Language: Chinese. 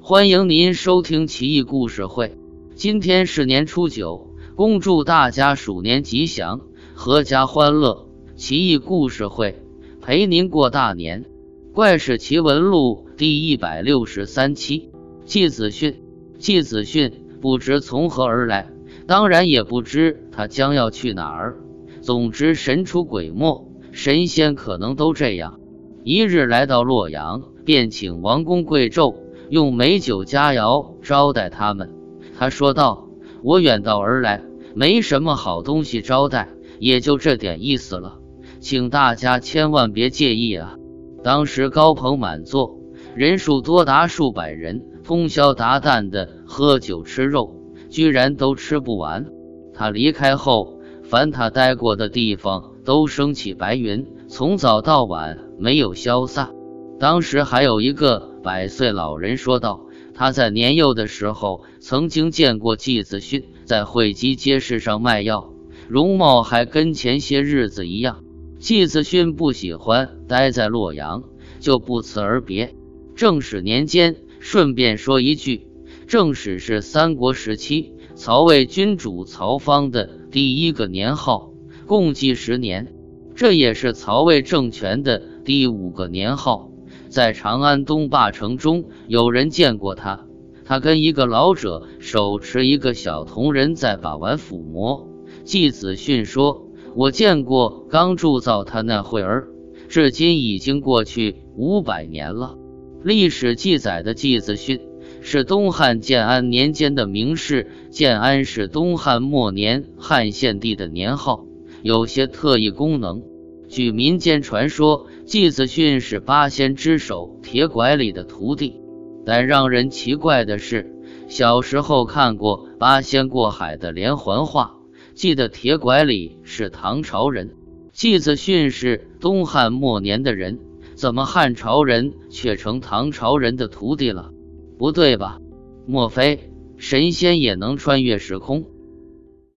欢迎您收听奇异故事会。今天是年初九，恭祝大家鼠年吉祥，阖家欢乐。奇异故事会陪您过大年。怪事奇闻录第一百六十三期。季子训，季子训不知从何而来，当然也不知他将要去哪儿。总之神出鬼没，神仙可能都这样。一日来到洛阳，便请王公贵胄。用美酒佳肴招待他们。他说道：“我远道而来，没什么好东西招待，也就这点意思了，请大家千万别介意啊。”当时高朋满座，人数多达数百人，通宵达旦的喝酒吃肉，居然都吃不完。他离开后，凡他待过的地方都升起白云，从早到晚没有消散。当时还有一个。百岁老人说道：“他在年幼的时候曾经见过季子勋在会稽街市上卖药，容貌还跟前些日子一样。季子勋不喜欢待在洛阳，就不辞而别。正史年间，顺便说一句，正史是三国时期曹魏君主曹芳的第一个年号，共计十年，这也是曹魏政权的第五个年号。”在长安东坝城中，有人见过他。他跟一个老者手持一个小铜人在把玩抚摸。季子训说：“我见过刚铸造他那会儿，至今已经过去五百年了。”历史记载的季子训是东汉建安年间的名士，建安是东汉末年汉献帝的年号，有些特异功能。据民间传说。季子训是八仙之首铁拐李的徒弟，但让人奇怪的是，小时候看过八仙过海的连环画，记得铁拐李是唐朝人，季子训是东汉末年的人，怎么汉朝人却成唐朝人的徒弟了？不对吧？莫非神仙也能穿越时空？